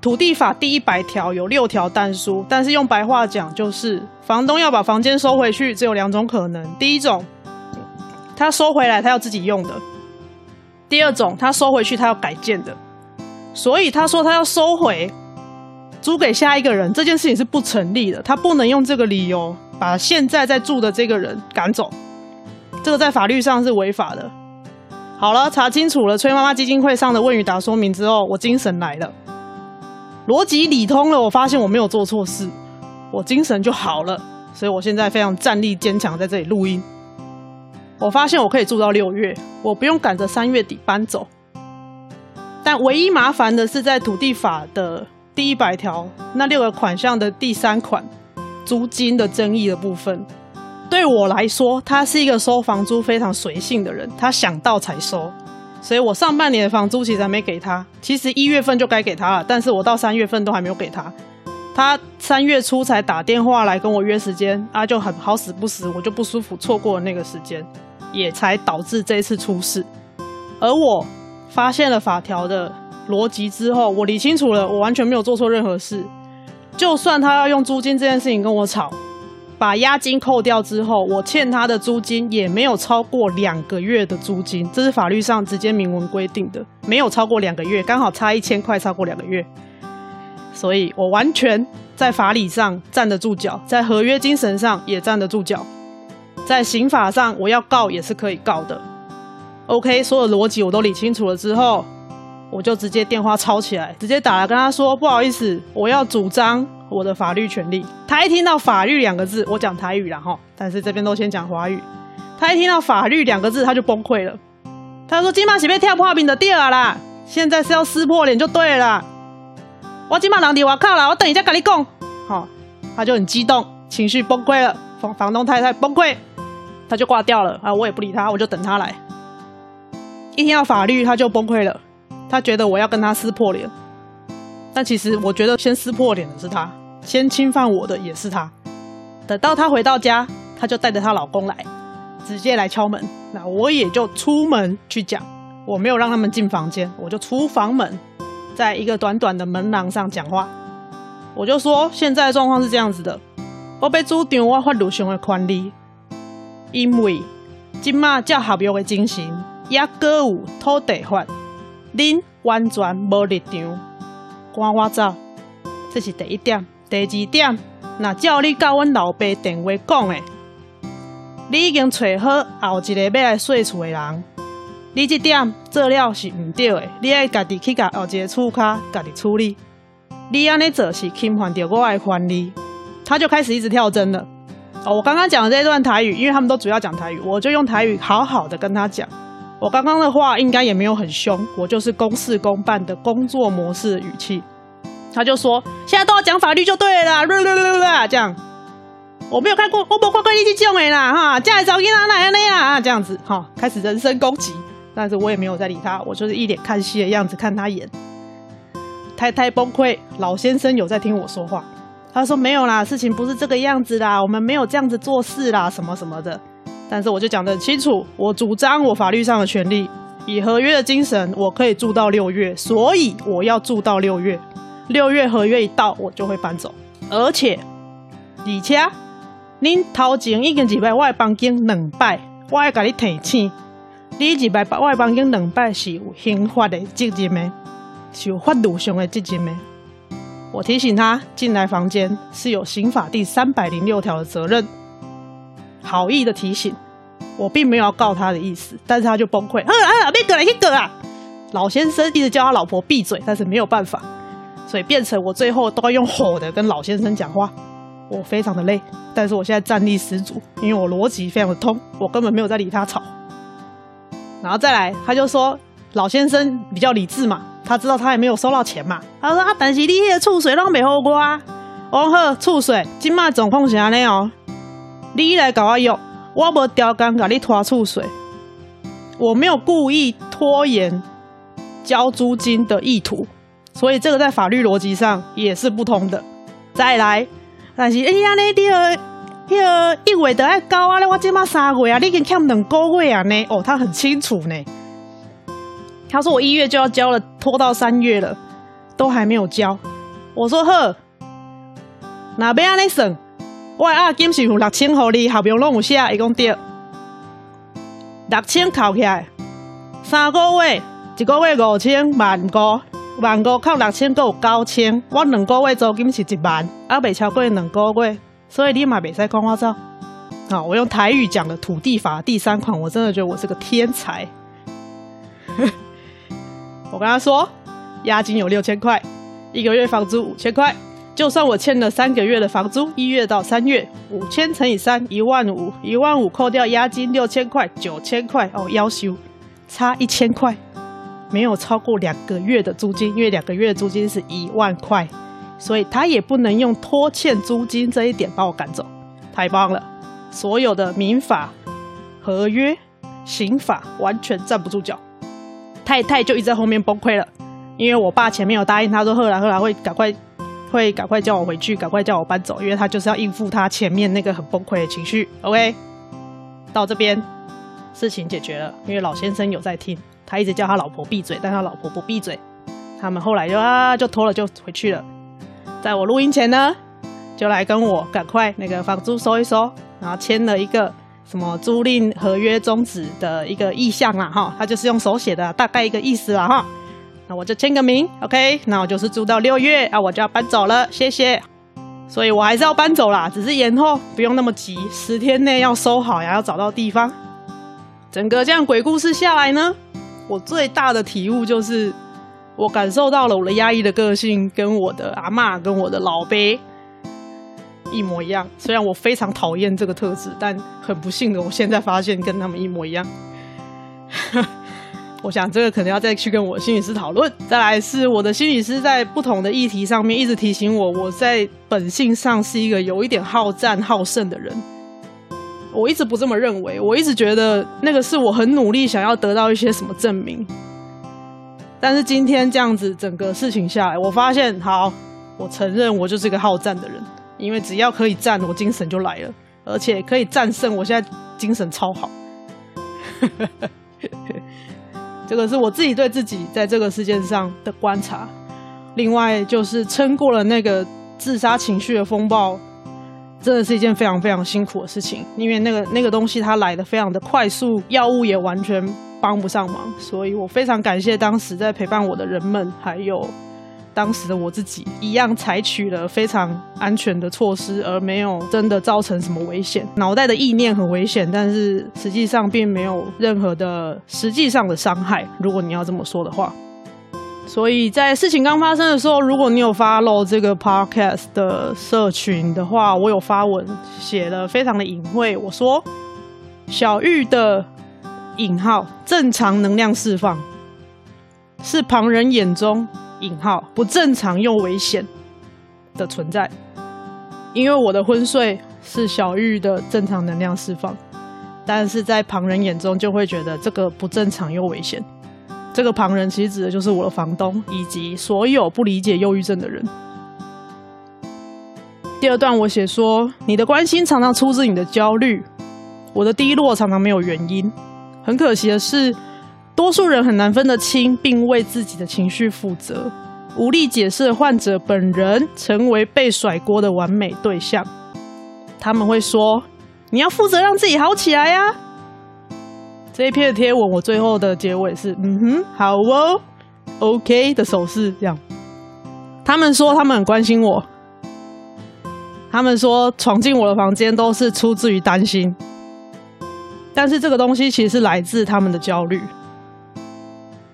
土地法第一百条有六条但书，但是用白话讲就是，房东要把房间收回去，只有两种可能：第一种，他收回来他要自己用的；第二种，他收回去他要改建的。所以他说他要收回，租给下一个人，这件事情是不成立的，他不能用这个理由把现在在住的这个人赶走，这个在法律上是违法的。好了，查清楚了崔妈妈基金会上的问与答说明之后，我精神来了，逻辑理通了，我发现我没有做错事，我精神就好了，所以我现在非常战力坚强，在这里录音。我发现我可以住到六月，我不用赶着三月底搬走。但唯一麻烦的是在土地法的第一百条那六个款项的第三款租金的争议的部分。对我来说，他是一个收房租非常随性的人，他想到才收，所以我上半年的房租其实还没给他，其实一月份就该给他了，但是我到三月份都还没有给他，他三月初才打电话来跟我约时间，啊，就很好死不死，我就不舒服，错过了那个时间，也才导致这一次出事。而我发现了法条的逻辑之后，我理清楚了，我完全没有做错任何事，就算他要用租金这件事情跟我吵。把押金扣掉之后，我欠他的租金也没有超过两个月的租金，这是法律上直接明文规定的，没有超过两个月，刚好差一千块，超过两个月，所以我完全在法理上站得住脚，在合约精神上也站得住脚，在刑法上我要告也是可以告的。OK，所有逻辑我都理清楚了之后，我就直接电话抄起来，直接打了跟他说，不好意思，我要主张。我的法律权利，他一听到法律两个字，我讲台语啦哈，但是这边都先讲华语。他一听到法律两个字，他就崩溃了。他说：“今嘛是被跳破冰的第二啦，现在是要撕破脸就对了。我今嘛人在外靠啦，我等一下跟你讲。”好，他就很激动，情绪崩溃了。房房东太太崩溃，他就挂掉了啊！我也不理他，我就等他来。一听到法律，他就崩溃了。他觉得我要跟他撕破脸，但其实我觉得先撕破脸的是他。先侵犯我的也是他。等到他回到家，他就带着她老公来，直接来敲门。那我也就出门去讲，我没有让他们进房间，我就出房门，在一个短短的门廊上讲话。我就说现在的状况是这样子的，我被主张我法律上的权利，因为今嘛叫合约的精神，也阁有土地法，恁完全无立场，赶我走，这是第一点。第二点，那照你甲阮老爸电话讲的，你已经找好后一个要来说厝的人，你这点做了是毋对的，你爱家己去甲后一个厝卡家己处理。你安尼做是侵犯到我的权利，他就开始一直跳针了。哦，我刚刚讲的这段台语，因为他们都主要讲台语，我就用台语好好的跟他讲。我刚刚的话应该也没有很凶，我就是公事公办的工作模式语气。他就说现在都要讲法律就对了，啦啦啦啦这样。我没有看过，我没看过你这种的啦哈，家里找囡仔哪样那样啊这样子哈，开始人身攻击，但是我也没有在理他，我就是一脸看戏的样子看他演。太太崩溃，老先生有在听我说话。他说没有啦，事情不是这个样子啦，我们没有这样子做事啦，什么什么的。但是我就讲得很清楚，我主张我法律上的权利，以合约的精神，我可以住到六月，所以我要住到六月。六月合约一到，我就会搬走。而且，而且，您头前已经入来我的房间两摆，我要给你提醒，你入来我的房间两摆是有刑法的责任的。是有法律上的责任的。我提醒他进来房间是有刑法第三百零六条的责任。好意的提醒，我并没有要告他的意思，但是他就崩溃。啊啊，别搁了，别过来！老先生一直叫他老婆闭嘴，但是没有办法，所以变成我最后都要用吼的跟老先生讲话。我非常的累，但是我现在战力十足，因为我逻辑非常的通，我根本没有在理他吵。然后再来，他就说老先生比较理智嘛。他知道他也没有收到钱嘛？他说啊，但是你那个厝税拢没好过啊。我好，厝税今麦总共是安尼哦。你来搞我用，我无条件给你拖出水，我没有故意拖延交租金的意图，所以这个在法律逻辑上也是不通的。再来，但是哎呀，那第二，第二一月都爱交啊，我今麦三月啊，你已经欠两个月啊呢？哦，他很清楚呢。他说我一月就要交了，拖到三月了，都还没有交。我说呵，那要安尼算，我押金是有六千，给你好不容易有写，一共对，六千扣起来，三个月，一个月五千，万五，万五扣六千，够有九千。我两个月租金是一万，啊，未超过两个月，所以你嘛袂使讲我走。好，我用台语讲的土地法第三款，我真的觉得我是个天才。我跟他说，押金有六千块，一个月房租五千块。就算我欠了三个月的房租，一月到三月，五千乘以三，一万五，一万五扣掉押金六千块，九千块哦，要求差一千块，没有超过两个月的租金，因为两个月的租金是一万块，所以他也不能用拖欠租金这一点把我赶走。太棒了，所有的民法、合约、刑法完全站不住脚。太太就一直在后面崩溃了，因为我爸前面有答应他说，后来后来会赶快会赶快叫我回去，赶快叫我搬走，因为他就是要应付他前面那个很崩溃的情绪。OK，到这边事情解决了，因为老先生有在听，他一直叫他老婆闭嘴，但他老婆不闭嘴，他们后来就啊就拖了就回去了。在我录音前呢，就来跟我赶快那个房租收一收，然后签了一个。什么租赁合约终止的一个意向啦，哈，他就是用手写的，大概一个意思啦，哈。那我就签个名，OK，那我就是租到六月啊，我就要搬走了，谢谢。所以我还是要搬走啦，只是延后，不用那么急，十天内要收好呀，要找到地方。整个这样鬼故事下来呢，我最大的体悟就是，我感受到了我的压抑的个性，跟我的阿嬷，跟我的老辈。一模一样，虽然我非常讨厌这个特质，但很不幸的，我现在发现跟他们一模一样。我想这个可能要再去跟我心理师讨论。再来是我的心理师在不同的议题上面一直提醒我，我在本性上是一个有一点好战好胜的人。我一直不这么认为，我一直觉得那个是我很努力想要得到一些什么证明。但是今天这样子整个事情下来，我发现，好，我承认我就是一个好战的人。因为只要可以战，我精神就来了，而且可以战胜。我现在精神超好，这个是我自己对自己在这个世界上的观察。另外就是撑过了那个自杀情绪的风暴，真的是一件非常非常辛苦的事情，因为那个那个东西它来的非常的快速，药物也完全帮不上忙，所以我非常感谢当时在陪伴我的人们，还有。当时的我自己一样采取了非常安全的措施，而没有真的造成什么危险。脑袋的意念很危险，但是实际上并没有任何的实际上的伤害。如果你要这么说的话，所以在事情刚发生的时候，如果你有 follow 这个 podcast 的社群的话，我有发文写的非常的隐晦。我说小玉的引号正常能量释放是旁人眼中。引号不正常又危险的存在，因为我的昏睡是小玉的正常能量释放，但是在旁人眼中就会觉得这个不正常又危险。这个旁人其实指的就是我的房东以及所有不理解忧郁症的人。第二段我写说，你的关心常常出自你的焦虑，我的低落常常没有原因。很可惜的是。多数人很难分得清，并为自己的情绪负责，无力解释的患者本人成为被甩锅的完美对象。他们会说：“你要负责让自己好起来呀。”这一篇的贴文，我最后的结尾是：“嗯哼，好哦，OK 的手势。”这样，他们说他们很关心我，他们说闯进我的房间都是出自于担心，但是这个东西其实是来自他们的焦虑。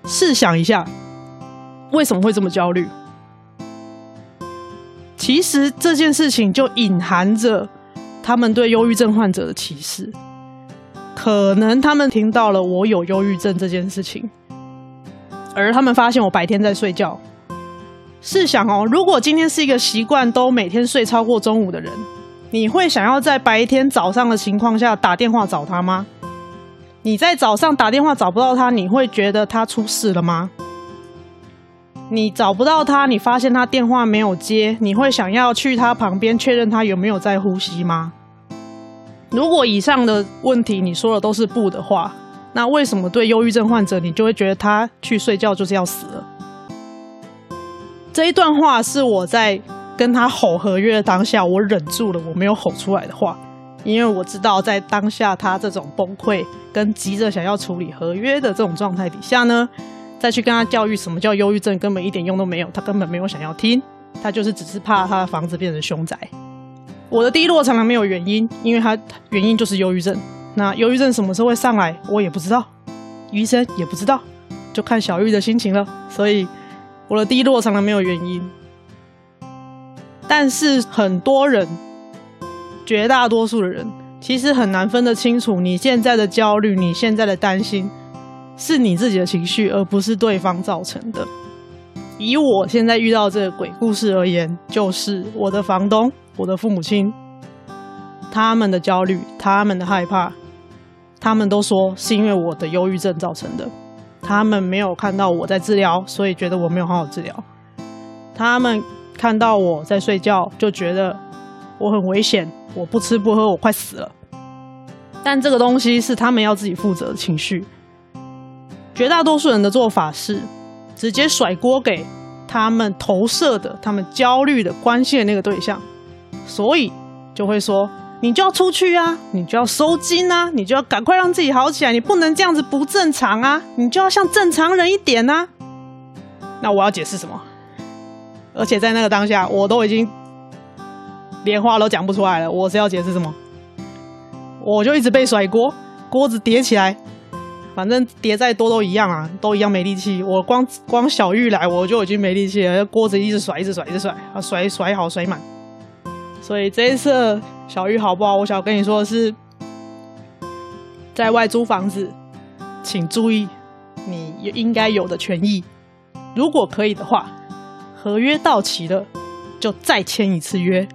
试想一下，为什么会这么焦虑？其实这件事情就隐含着他们对忧郁症患者的歧视。可能他们听到了我有忧郁症这件事情，而他们发现我白天在睡觉。试想哦，如果今天是一个习惯都每天睡超过中午的人，你会想要在白天早上的情况下打电话找他吗？你在早上打电话找不到他，你会觉得他出事了吗？你找不到他，你发现他电话没有接，你会想要去他旁边确认他有没有在呼吸吗？如果以上的问题你说的都是不的话，那为什么对忧郁症患者你就会觉得他去睡觉就是要死了？这一段话是我在跟他吼合约的当下，我忍住了，我没有吼出来的话。因为我知道，在当下他这种崩溃跟急着想要处理合约的这种状态底下呢，再去跟他教育什么叫忧郁症，根本一点用都没有。他根本没有想要听，他就是只是怕他的房子变成凶宅。我的低落常常没有原因，因为他原因就是忧郁症。那忧郁症什么时候会上来，我也不知道，医生也不知道，就看小玉的心情了。所以我的低落常常没有原因，但是很多人。绝大多数的人其实很难分得清楚，你现在的焦虑、你现在的担心，是你自己的情绪，而不是对方造成的。以我现在遇到这个鬼故事而言，就是我的房东、我的父母亲，他们的焦虑、他们的害怕，他们都说是因为我的忧郁症造成的。他们没有看到我在治疗，所以觉得我没有好好治疗。他们看到我在睡觉，就觉得我很危险。我不吃不喝，我快死了。但这个东西是他们要自己负责的情绪。绝大多数人的做法是直接甩锅给他们投射的、他们焦虑的、关心的那个对象，所以就会说：“你就要出去啊，你就要收金啊，你就要赶快让自己好起来，你不能这样子不正常啊，你就要像正常人一点啊。”那我要解释什么？而且在那个当下，我都已经。连话都讲不出来了，我是要解释什么？我就一直被甩锅，锅子叠起来，反正叠再多都一样啊，都一样没力气。我光光小玉来，我就已经没力气了，锅子一直甩，一直甩，一直甩，啊，甩甩好甩满。所以这一次小玉好不好？我想跟你说的是，在外租房子，请注意你应该有的权益。如果可以的话，合约到期了，就再签一次约。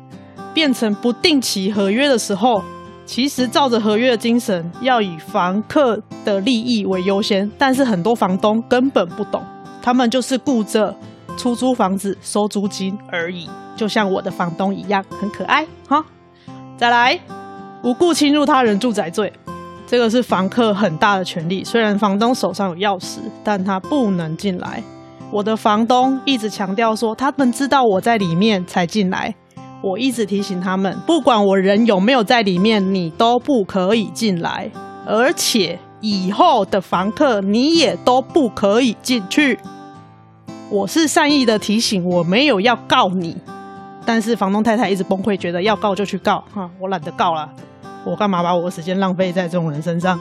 变成不定期合约的时候，其实照着合约的精神，要以房客的利益为优先。但是很多房东根本不懂，他们就是顾着出租房子收租金而已。就像我的房东一样，很可爱哈。再来，无故侵入他人住宅罪，这个是房客很大的权利。虽然房东手上有钥匙，但他不能进来。我的房东一直强调说，他们知道我在里面才进来。我一直提醒他们，不管我人有没有在里面，你都不可以进来，而且以后的房客你也都不可以进去。我是善意的提醒，我没有要告你，但是房东太太一直崩溃，觉得要告就去告，哈，我懒得告了，我干嘛把我的时间浪费在这种人身上？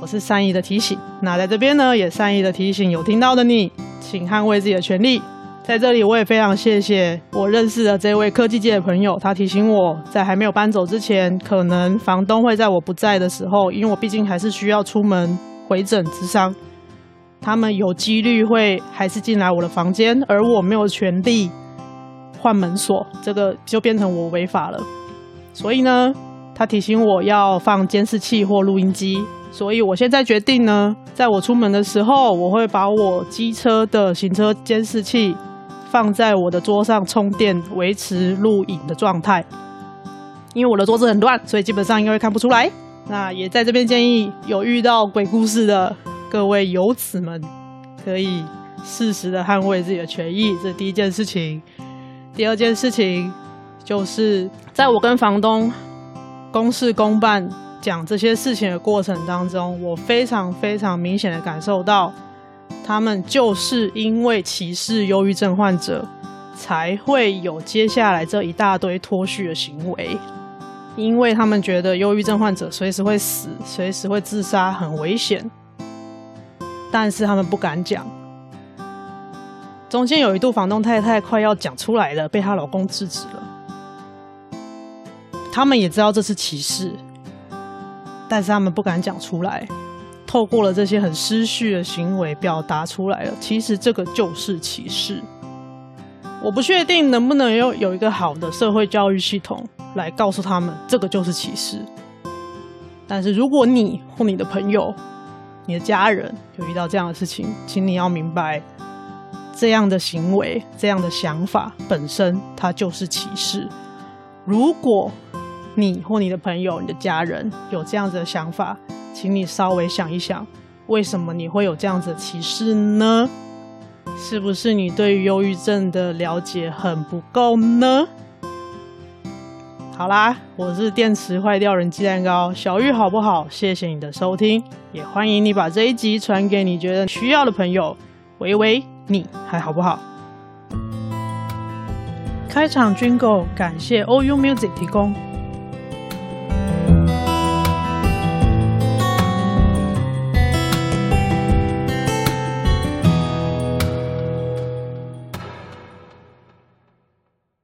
我是善意的提醒，那在这边呢，也善意的提醒有听到的你，请捍卫自己的权利。在这里，我也非常谢谢我认识的这位科技界的朋友，他提醒我在还没有搬走之前，可能房东会在我不在的时候，因为我毕竟还是需要出门回诊咨商，他们有几率会还是进来我的房间，而我没有权利换门锁，这个就变成我违法了。所以呢，他提醒我要放监视器或录音机。所以我现在决定呢，在我出门的时候，我会把我机车的行车监视器。放在我的桌上充电，维持录影的状态。因为我的桌子很乱，所以基本上应该会看不出来。那也在这边建议有遇到鬼故事的各位游子们，可以适时的捍卫自己的权益。这是第一件事情。第二件事情就是，在我跟房东公事公办讲这些事情的过程当中，我非常非常明显的感受到。他们就是因为歧视忧郁症患者，才会有接下来这一大堆脱序的行为。因为他们觉得忧郁症患者随时会死，随时会自杀，很危险。但是他们不敢讲。中间有一度，房东太太快要讲出来了，被她老公制止了。他们也知道这是歧视，但是他们不敢讲出来。透过了这些很失序的行为表达出来了，其实这个就是歧视。我不确定能不能有有一个好的社会教育系统来告诉他们这个就是歧视。但是如果你或你的朋友、你的家人有遇到这样的事情，请你要明白，这样的行为、这样的想法本身它就是歧视。如果你或你的朋友、你的家人有这样子的想法，请你稍微想一想，为什么你会有这样子的歧视呢？是不是你对于忧郁症的了解很不够呢？好啦，我是电池坏掉人鸡蛋糕小玉，好不好？谢谢你的收听，也欢迎你把这一集传给你觉得需要的朋友。喂喂，你还好不好？开场 Jingle 感谢 OU Music 提供。